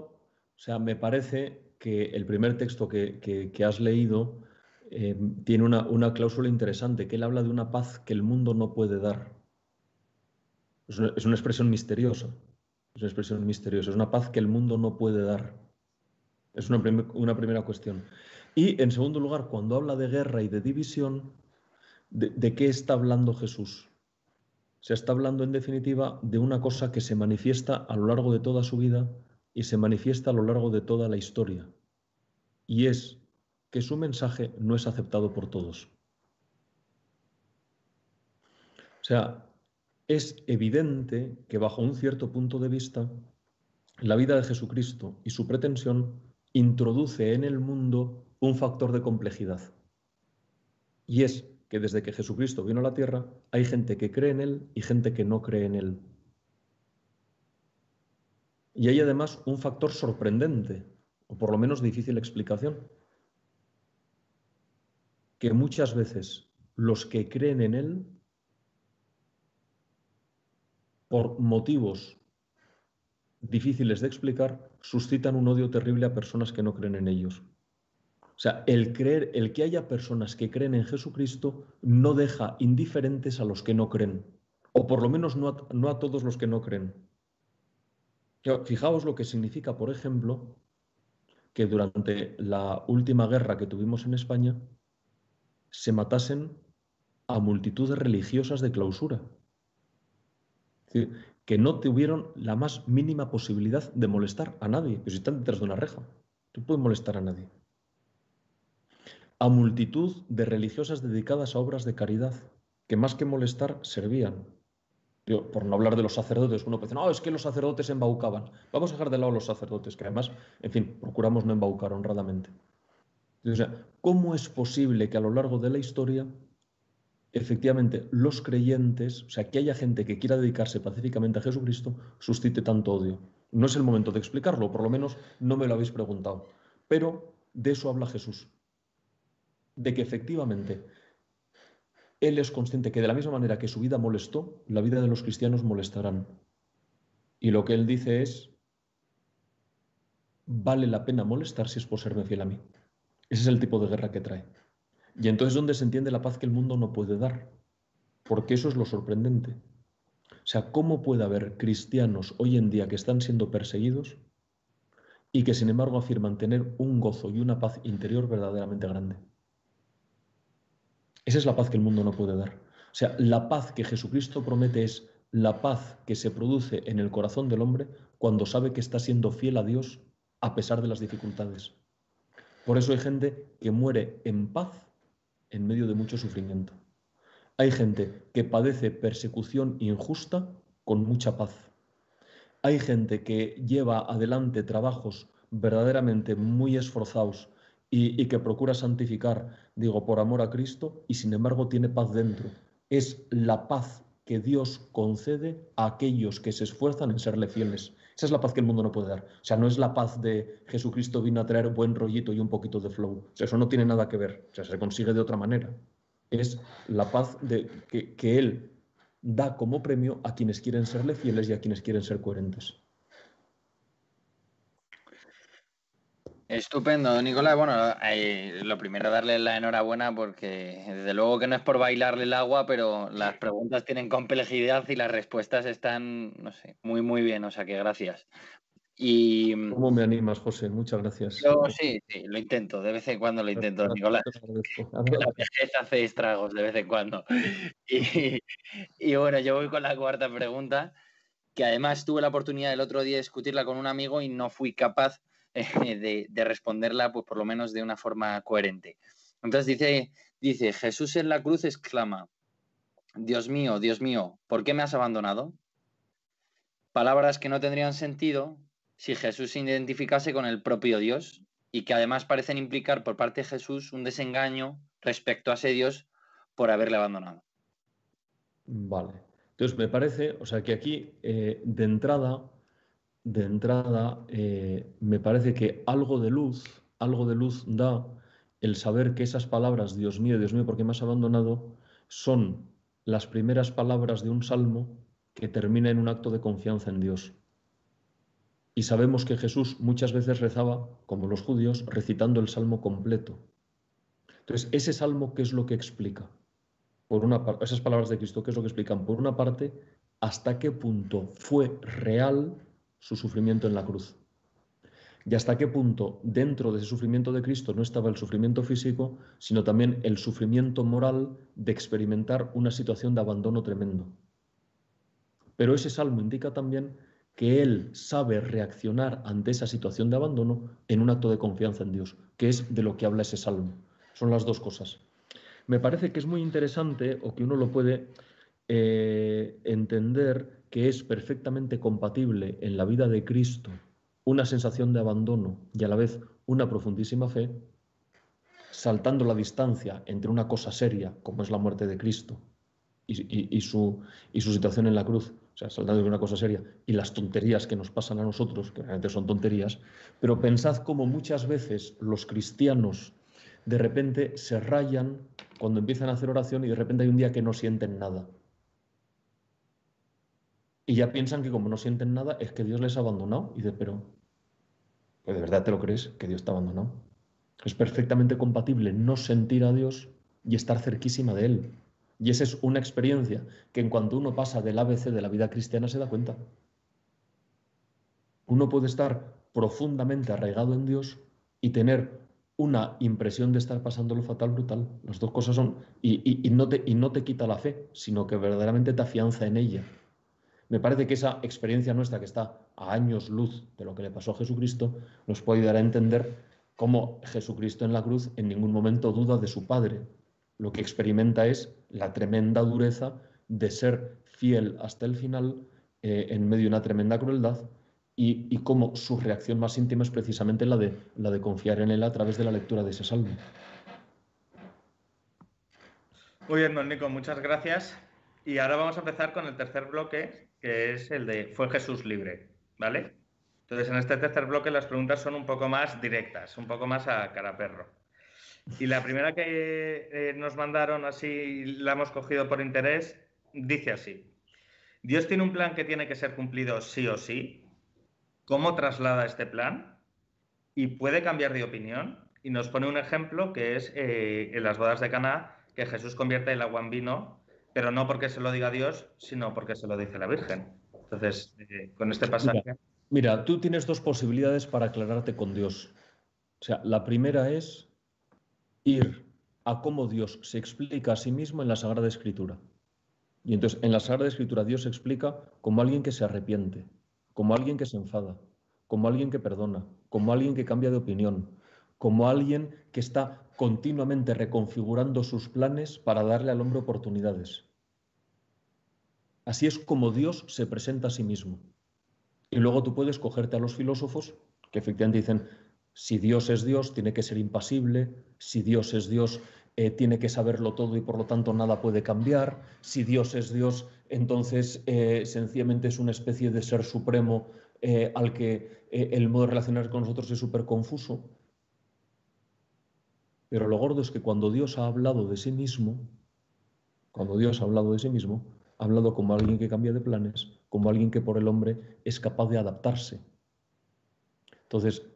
o sea, me parece que el primer texto que, has leído eh, tiene una, una, cláusula interesante, que él habla de una paz que el mundo no puede dar. Es una, es una expresión misteriosa. Es una expresión misteriosa. Es una paz que el mundo no puede dar. Es una, primera cuestión. Y en segundo lugar, cuando habla de guerra y de división, ¿de, qué está hablando Jesús? Se está hablando en definitiva de una cosa que se manifiesta a lo largo de toda su vida y se manifiesta a lo largo de toda la historia. Y es que su mensaje no es aceptado por todos. O sea, es evidente que bajo un cierto punto de vista, la vida de Jesucristo y su pretensión introduce en el mundo un factor de complejidad. Y es que desde que Jesucristo vino a la tierra, hay gente que cree en Él y gente que no cree en Él. Y hay además un factor sorprendente, o por lo menos difícil explicación, que muchas veces los que creen en Él, por motivos difíciles de explicar, suscitan un odio terrible a personas que no creen en ellos. O sea, el creer, el que haya personas que creen en Jesucristo no deja indiferentes a los que no creen, o por lo menos no a, todos los que no creen. Fijaos lo que significa, por ejemplo, que durante la última guerra que tuvimos en España se matasen a multitudes religiosas de clausura. Que no tuvieron la más mínima posibilidad de molestar a nadie. Pero si están detrás de una reja, tú puedes molestar a nadie a multitud de religiosas dedicadas a obras de caridad, que más que molestar servían. por no hablar de los sacerdotes, uno dice, no, es que los sacerdotes embaucaban. Vamos a dejar de lado los sacerdotes, que además, en fin, procuramos no embaucar honradamente. O sea, ¿cómo es posible que a lo largo de la historia, efectivamente, los creyentes, o sea, que haya gente que quiera dedicarse pacíficamente a Jesucristo, suscite tanto odio? No es el momento de explicarlo, por lo menos no me lo habéis preguntado. Pero de eso habla Jesús de que efectivamente él es consciente que de la misma manera que su vida molestó, la vida de los cristianos molestarán. Y lo que él dice es, vale la pena molestar si es por serme fiel a mí. Ese es el tipo de guerra que trae. Y entonces donde se entiende la paz que el mundo no puede dar. Porque eso es lo sorprendente. O sea, ¿cómo puede haber cristianos hoy en día que están siendo perseguidos y que sin embargo afirman tener un gozo y una paz interior verdaderamente grande? Esa es la paz que el mundo no puede dar. O sea, la paz que Jesucristo promete es la paz que se produce en el corazón del hombre cuando sabe que está siendo fiel a Dios a pesar de las dificultades. Por eso hay gente que muere en paz en medio de mucho sufrimiento. Hay gente que padece persecución injusta con mucha paz. Hay gente que lleva adelante trabajos verdaderamente muy esforzados y, que procura santificar, digo, por amor a Cristo, y sin embargo tiene paz dentro. Es la paz que Dios concede a aquellos que se esfuerzan en serle fieles. Esa es la paz que el mundo no puede dar. O sea, no es la paz de Jesucristo vino a traer buen rollito y un poquito de flow. O sea, eso no tiene nada que ver. O sea, se consigue de otra manera. Es la paz de, que, que Él da como premio a quienes quieren serle fieles y a quienes quieren ser coherentes. Estupendo, Nicolás. Bueno, eh, lo primero darle la enhorabuena porque desde luego que no es por bailarle el agua, pero las preguntas tienen complejidad y las respuestas están, no sé, muy, muy bien. O sea que gracias. Y, ¿Cómo me animas, José? Muchas gracias. Yo sí, sí, lo intento, de vez en cuando lo intento, Nicolás. La vejez hace estragos de vez en cuando. Y, y bueno, yo voy con la cuarta pregunta, que además tuve la oportunidad el otro día de discutirla con un amigo y no fui capaz de, de, responderla, pues por lo menos de una forma coherente. Entonces dice, dice, Jesús en la cruz exclama, Dios mío, Dios mío, ¿por qué me has abandonado? Palabras que no tendrían sentido si Jesús se identificase con el propio Dios y que además parecen implicar por parte de Jesús un desengaño respecto a ese Dios por haberle abandonado. Vale. Entonces me parece, o sea que aquí eh, de entrada, de entrada, eh, me parece que algo de luz, algo de luz da el saber que esas palabras, Dios mío, Dios mío, ¿por qué me has abandonado? son las primeras palabras de un salmo que termina en un acto de confianza en Dios. Y sabemos que Jesús muchas veces rezaba, como los judíos, recitando el salmo completo. Entonces, ese salmo, ¿qué es lo que explica? Por una esas palabras de Cristo, ¿qué es lo que explican? Por una parte, hasta qué punto fue real su sufrimiento en la cruz. Y hasta qué punto dentro de ese sufrimiento de Cristo no estaba el sufrimiento físico, sino también el sufrimiento moral de experimentar una situación de abandono tremendo. Pero ese salmo indica también que él sabe reaccionar ante esa situación de abandono en un acto de confianza en Dios, que es de lo que habla ese salmo. Son las dos cosas. Me parece que es muy interesante o que uno lo puede eh, entender que es perfectamente compatible en la vida de Cristo una sensación de abandono y a la vez una profundísima fe, saltando la distancia entre una cosa seria como es la muerte de Cristo y, su, su situación en la cruz, o sea, saltando de una cosa seria, y las tonterías que nos pasan a nosotros, que realmente son tonterías, pero pensad cómo muchas veces los cristianos de repente se rayan cuando empiezan a hacer oración y de repente hay un día que no sienten nada. Y ya piensan que como no sienten nada es que Dios les ha abandonado. Y dice, pero, ¿pues ¿de verdad te lo crees que Dios te ha abandonado? Es perfectamente compatible no sentir a Dios y estar cerquísima de Él. Y esa es una experiencia que en cuanto uno pasa del ABC de la vida cristiana se da cuenta. Uno puede estar profundamente arraigado en Dios y tener una impresión de estar pasando lo fatal brutal. Las dos cosas son, y, no te, y no te quita la fe, sino que verdaderamente te afianza en ella. Me parece que esa experiencia nuestra, que está a años luz de lo que le pasó a Jesucristo, nos puede ayudar a entender cómo Jesucristo en la cruz en ningún momento duda de su Padre, lo que experimenta es la tremenda dureza de ser fiel hasta el final eh, en medio de una tremenda crueldad y, cómo su reacción más íntima es precisamente la de, la de confiar en él a través de la lectura de ese salmo. Muy bien, don Nico, muchas gracias. Y ahora vamos a empezar con el tercer bloque, que es el de ¿Fue Jesús libre? ¿Vale? Entonces, en este tercer bloque las preguntas son un poco más directas, un poco más a cara perro. Y la primera que eh, nos mandaron así, la hemos cogido por interés, dice así. Dios tiene un plan que tiene que ser cumplido sí o sí. ¿Cómo traslada este plan? ¿Y puede cambiar de opinión? Y nos pone un ejemplo que es eh, en las bodas de Caná, que Jesús convierte el agua en vino, pero no porque se lo diga Dios, sino porque se lo dice la Virgen. Entonces, eh, con este pasaje... mira, tú tienes dos posibilidades para aclararte con Dios. O sea, la primera es ir a cómo Dios se explica a sí mismo en la Sagrada Escritura. Y entonces en la Sagrada Escritura Dios se explica como alguien que se arrepiente, como alguien que se enfada, como alguien que perdona, como alguien que cambia de opinión, como alguien que está continuamente reconfigurando sus planes para darle al hombre oportunidades. Así es como Dios se presenta a sí mismo. Y luego tú puedes cogerte a los filósofos que efectivamente dicen, si Dios es Dios, tiene que ser impasible. Si Dios es Dios, eh, tiene que saberlo todo y por lo tanto nada puede cambiar. Si Dios es Dios, entonces eh, sencillamente es una especie de ser supremo eh, al que el modo de relacionarse con nosotros es súper confuso. Pero lo gordo es que cuando Dios ha hablado de sí mismo, cuando Dios ha hablado de sí mismo, ha hablado como alguien que cambia de planes, como alguien que por el hombre es capaz de adaptarse. Entonces,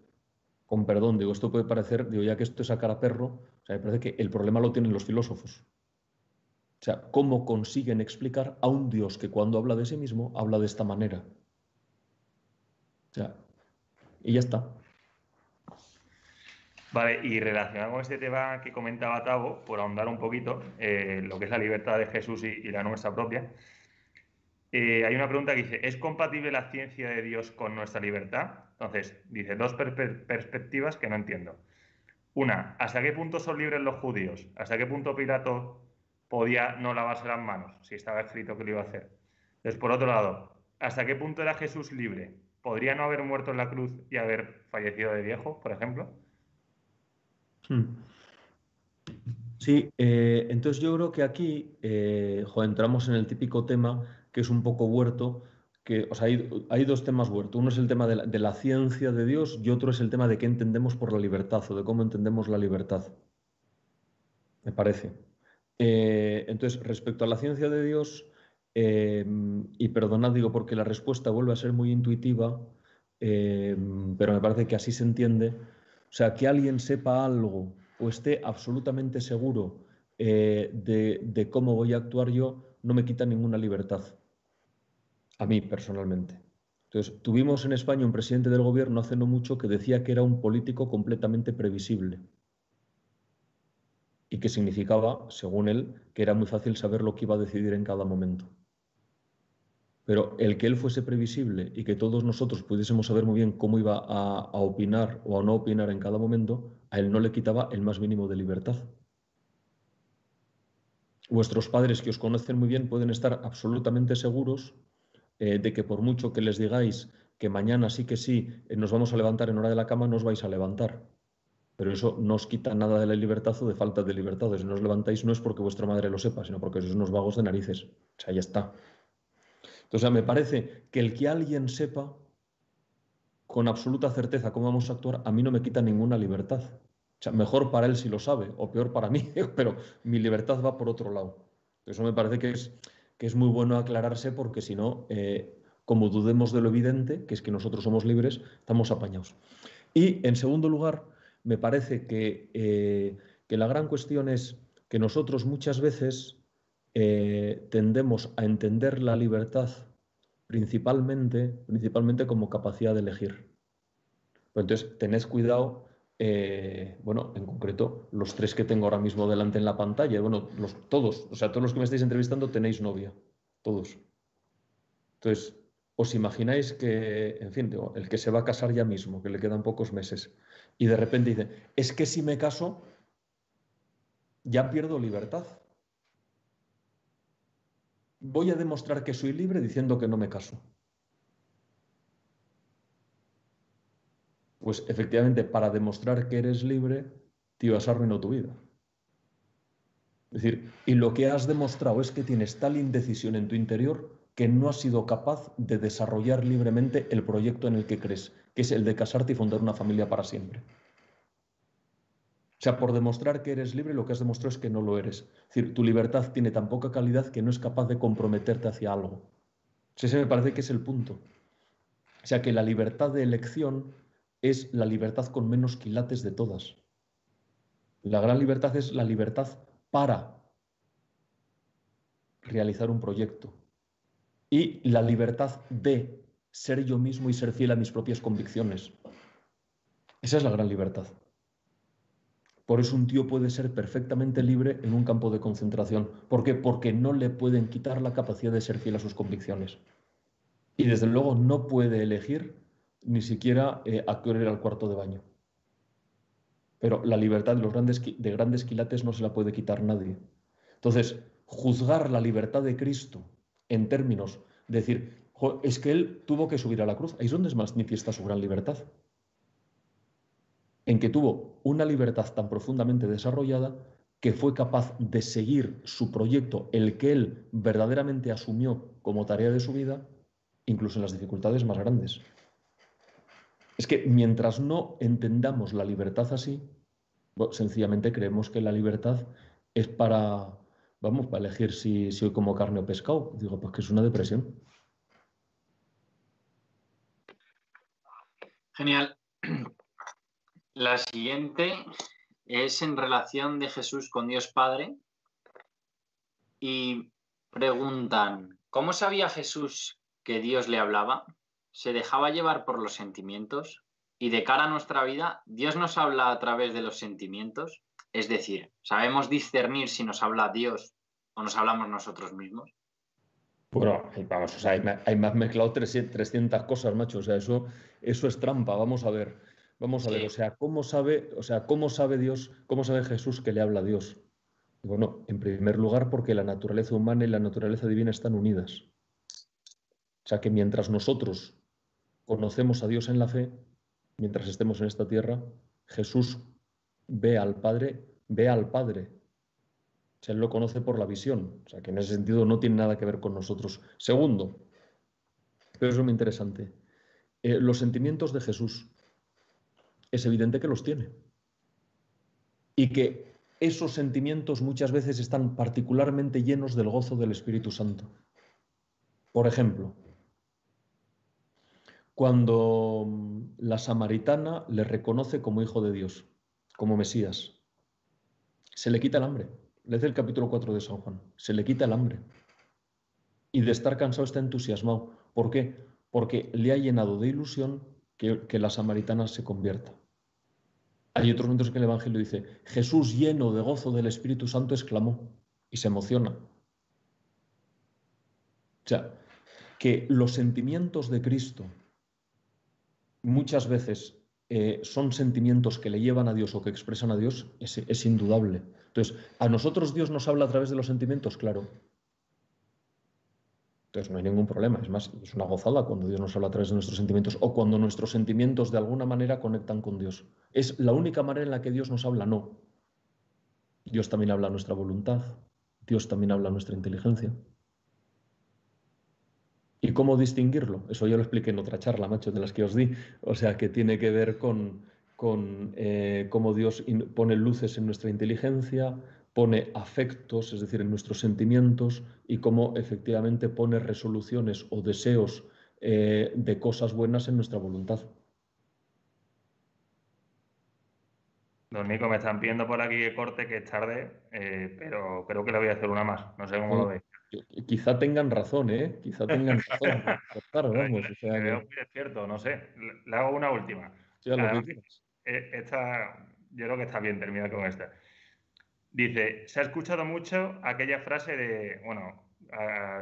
con perdón, digo, esto puede parecer, digo, ya que esto es a cara perro, o sea, me parece que el problema lo tienen los filósofos. O sea, ¿cómo consiguen explicar a un Dios que cuando habla de sí mismo habla de esta manera? O sea, y ya está. Vale, y relacionado con este tema que comentaba Tavo, por ahondar un poquito, eh, lo que es la libertad de Jesús y, la nuestra propia, Eh, hay una pregunta que dice, ¿es compatible la ciencia de Dios con nuestra libertad? Entonces, dice dos perspectivas que no entiendo. Una, ¿hasta qué punto son libres los judíos? ¿Hasta qué punto Pilato podía no lavarse las manos si estaba escrito que lo iba a hacer? Entonces, por otro lado, ¿hasta qué punto era Jesús libre? ¿Podría no haber muerto en la cruz y haber fallecido de viejo, por ejemplo? Hmm. Sí, eh, entonces yo creo que aquí eh, entramos en el típico tema que es un poco huerto, que hay, dos temas huerto. Uno es el tema de la, ciencia de Dios y otro es el tema de qué entendemos por la libertad o de cómo entendemos la libertad. Me parece. Eh, entonces, respecto a la ciencia de Dios, y perdonad, digo, porque la respuesta vuelve a ser muy intuitiva, pero me parece que así se entiende. Sea, que alguien sepa algo o esté absolutamente seguro de cómo voy a actuar yo, no me quita ninguna libertad a mí personalmente. Entonces, tuvimos en España un presidente del gobierno hace no mucho que decía que era un político completamente previsible y que significaba, según él, que era muy fácil saber lo que iba a decidir en cada momento. Pero el que él fuese previsible y que todos nosotros pudiésemos saber muy bien cómo iba a, opinar o a no opinar en cada momento, a él no le quitaba el más mínimo de libertad. Vuestros padres que os conocen muy bien pueden estar absolutamente seguros eh, de que por mucho que les digáis que mañana sí que sí eh, nos vamos a levantar en hora de la cama, no os vais a levantar. Pero eso no os quita nada de la libertad o de falta de libertad. Si no os levantáis no es porque vuestra madre lo sepa, sino porque sois unos vagos de narices. O sea, ya está. Entonces, me parece que el que alguien sepa con absoluta certeza cómo vamos a actuar, a mí no me quita ninguna libertad. O sea, mejor para él si lo sabe, o peor para mí, pero mi libertad va por otro lado. Eso me parece que es que es muy bueno aclararse porque si no, eh, como dudemos de lo evidente, que es que nosotros somos libres, estamos apañados. Y en segundo lugar, me parece que, eh, que la gran cuestión es que nosotros muchas veces eh, tendemos a entender la libertad principalmente, principalmente como capacidad de elegir. Entonces, tened cuidado eh, bueno, en concreto, los tres que tengo ahora mismo delante en la pantalla, bueno, los, todos, o sea, todos los que me estáis entrevistando tenéis novia, todos. Entonces, os imagináis que, en fin, el que se va a casar ya mismo, que le quedan pocos meses, y de repente dice, es que si me caso, ya pierdo libertad. Voy a demostrar que soy libre diciendo que no me caso. Pues efectivamente, para demostrar que eres libre, te ibas a arruinar tu vida. Es decir, y lo que has demostrado es que tienes tal indecisión en tu interior que no has sido capaz de desarrollar libremente el proyecto en el que crees, que es el de casarte y fundar una familia para siempre. O sea, por demostrar que eres libre, lo que has demostrado es que no lo eres. Es decir, tu libertad tiene tan poca calidad que no es capaz de comprometerte hacia algo. ese me parece que es el punto. O sea, que la libertad de elección es la libertad con menos quilates de todas. La gran libertad es la libertad para realizar un proyecto. Y la libertad de ser yo mismo y ser fiel a mis propias convicciones. Esa es la gran libertad. Por eso un tío puede ser perfectamente libre en un campo de concentración. ¿Por qué? Porque no le pueden quitar la capacidad de ser fiel a sus convicciones. Y desde luego no puede elegir ni siquiera eh, a qué al cuarto de baño. Pero la libertad de, los grandes, de grandes quilates no se la puede quitar nadie. Entonces, juzgar la libertad de Cristo en términos de decir, es que Él tuvo que subir a la cruz, ahí es donde es manifiesta su gran libertad. En que tuvo una libertad tan profundamente desarrollada que fue capaz de seguir su proyecto, el que Él verdaderamente asumió como tarea de su vida, incluso en las dificultades más grandes. Es que mientras no entendamos la libertad así, sencillamente creemos que la libertad es para, vamos, para elegir si, si hoy como carne o pescado. Digo, pues que es una depresión. Genial. La siguiente es en relación de Jesús con Dios Padre y preguntan, ¿cómo sabía Jesús que Dios le hablaba? se dejaba llevar por los sentimientos y de cara a nuestra vida, Dios nos habla a través de los sentimientos, es decir, sabemos discernir si nos habla Dios o nos hablamos nosotros mismos. Bueno, vamos, o sea, hay, más mezclado 300 cosas, macho. O sea, eso es trampa. Vamos a ver. Vamos a ver, o sea, ¿cómo sabe, o sea, cómo sabe Dios, cómo sabe Jesús que le habla a Dios? Bueno, en primer lugar, porque la naturaleza humana y la naturaleza divina están unidas. O sea que mientras nosotros conocemos a Dios en la fe, mientras estemos en esta tierra, Jesús ve al Padre, ve al Padre. O sea, él lo conoce por la visión. O sea que en ese sentido no tiene nada que ver con nosotros. Segundo, pero eso es muy interesante, eh, los sentimientos de Jesús es evidente que los tiene. Y que esos sentimientos muchas veces están particularmente llenos del gozo del Espíritu Santo. Por ejemplo, cuando la samaritana le reconoce como hijo de Dios, como Mesías, se le quita el hambre. Lee el capítulo 4 de San Juan. Se le quita el hambre. Y de estar cansado está entusiasmado. ¿Por qué? Porque le ha llenado de ilusión que, la samaritana se convierta. Hay otros momentos en que el Evangelio dice, Jesús lleno de gozo del Espíritu Santo exclamó y se emociona. O sea, que los sentimientos de Cristo muchas veces eh, son sentimientos que le llevan a Dios o que expresan a Dios, es, es indudable. Entonces, ¿a nosotros Dios nos habla a través de los sentimientos? Claro. Entonces no hay ningún problema. Es más, es una gozada cuando Dios nos habla a través de nuestros sentimientos o cuando nuestros sentimientos de alguna manera conectan con Dios. Es la única manera en la que Dios nos habla, no. Dios también habla a nuestra voluntad, Dios también habla a nuestra inteligencia. ¿Y cómo distinguirlo? Eso yo lo expliqué en otra charla, macho, de las que os di. O sea, que tiene que ver con, con eh, cómo Dios pone luces en nuestra inteligencia, pone afectos, es decir, en nuestros sentimientos, y cómo efectivamente pone resoluciones o deseos eh, de cosas buenas en nuestra voluntad. Don Nico, me están pidiendo por aquí que corte, que es tarde, eh, pero creo que le voy a hacer una más. No sé cómo lo veis. Quizá tengan razón, ¿eh? Quizá tengan razón. claro, vamos. O sea, creo que es cierto, no sé. Le hago una última. Sí, lo que eh, esta, yo creo que está bien terminar con esta. Dice, se ha escuchado mucho aquella frase de, bueno,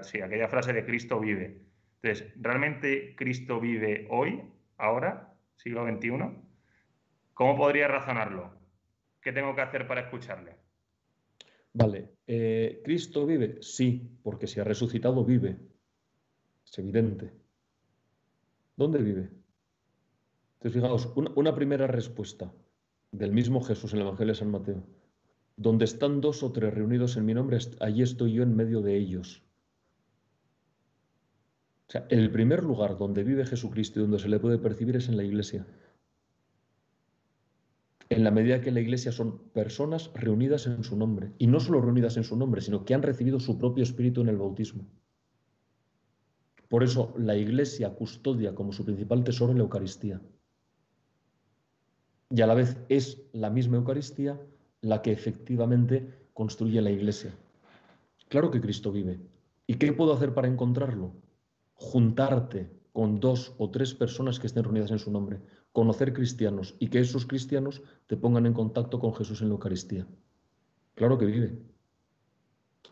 sí, aquella frase de Cristo vive. Entonces, ¿realmente Cristo vive hoy, ahora, siglo XXI? ¿Cómo podría razonarlo? ¿Qué tengo que hacer para escucharle? Vale, eh, ¿Cristo vive? Sí, porque si ha resucitado, vive. Es evidente. ¿Dónde vive? Entonces, fijaos, una primera respuesta del mismo Jesús en el Evangelio de San Mateo. Donde están dos o tres reunidos en mi nombre, allí estoy yo en medio de ellos. O sea, el primer lugar donde vive Jesucristo y donde se le puede percibir es en la iglesia. En la medida que la iglesia son personas reunidas en su nombre. Y no solo reunidas en su nombre, sino que han recibido su propio espíritu en el bautismo. Por eso la iglesia custodia como su principal tesoro la Eucaristía. Y a la vez es la misma Eucaristía la que efectivamente construye la iglesia. Claro que Cristo vive. ¿Y qué puedo hacer para encontrarlo? Juntarte con dos o tres personas que estén reunidas en su nombre, conocer cristianos y que esos cristianos te pongan en contacto con Jesús en la Eucaristía. Claro que vive.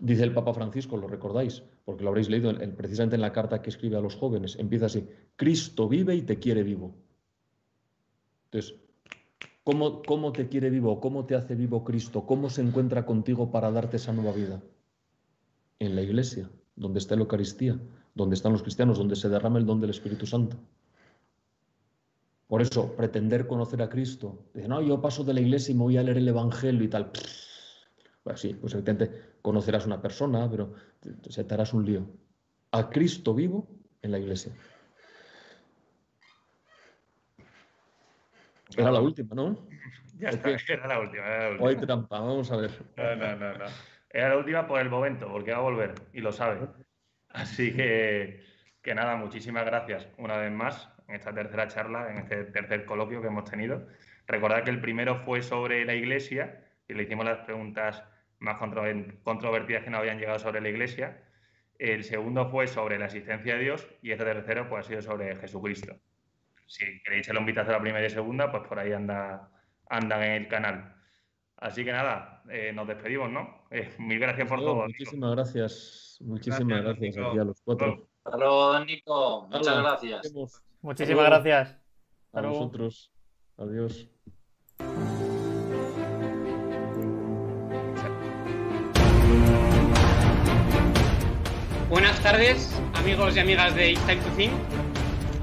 Dice el Papa Francisco, lo recordáis, porque lo habréis leído precisamente en la carta que escribe a los jóvenes. Empieza así, Cristo vive y te quiere vivo. Entonces, ¿Cómo, te quiere vivo? ¿Cómo te hace vivo Cristo? ¿Cómo se encuentra contigo para darte esa nueva vida? En la iglesia, donde está la Eucaristía, donde están los cristianos, donde se derrama el don del Espíritu Santo. Por eso, pretender conocer a Cristo, dice, no, yo paso de la iglesia y me voy a leer el Evangelio y tal. Pues sí, pues evidentemente conocerás una persona, pero se te harás un lío. A Cristo vivo en la iglesia. Era la última, ¿no? Ya está, era la última. Era la última. Hoy trampa, vamos a ver. No, no, no, no. Era la última por el momento, porque va a volver y lo sabe. Así que, que nada, muchísimas gracias una vez más en esta tercera charla, en este tercer coloquio que hemos tenido. Recordad que el primero fue sobre la iglesia y le hicimos las preguntas más controvertidas que no habían llegado sobre la iglesia. El segundo fue sobre la existencia de Dios y este tercero pues, ha sido sobre Jesucristo si queréis echarle un vistazo a la primera y segunda, pues por ahí anda, andan en el canal. Así que nada, eh, nos despedimos, ¿no? Eh, mil gracias por todo. Muchísimas gracias. Muchísimas gracias, aquí a los cuatro. Hasta luego, Nico. Muchas gracias. Muchísimas gracias. a vosotros. Adiós. Buenas tardes, amigos y amigas de It's Time to Think.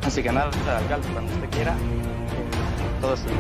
Así que nada, alcalde, cuando usted quiera, todo suyo.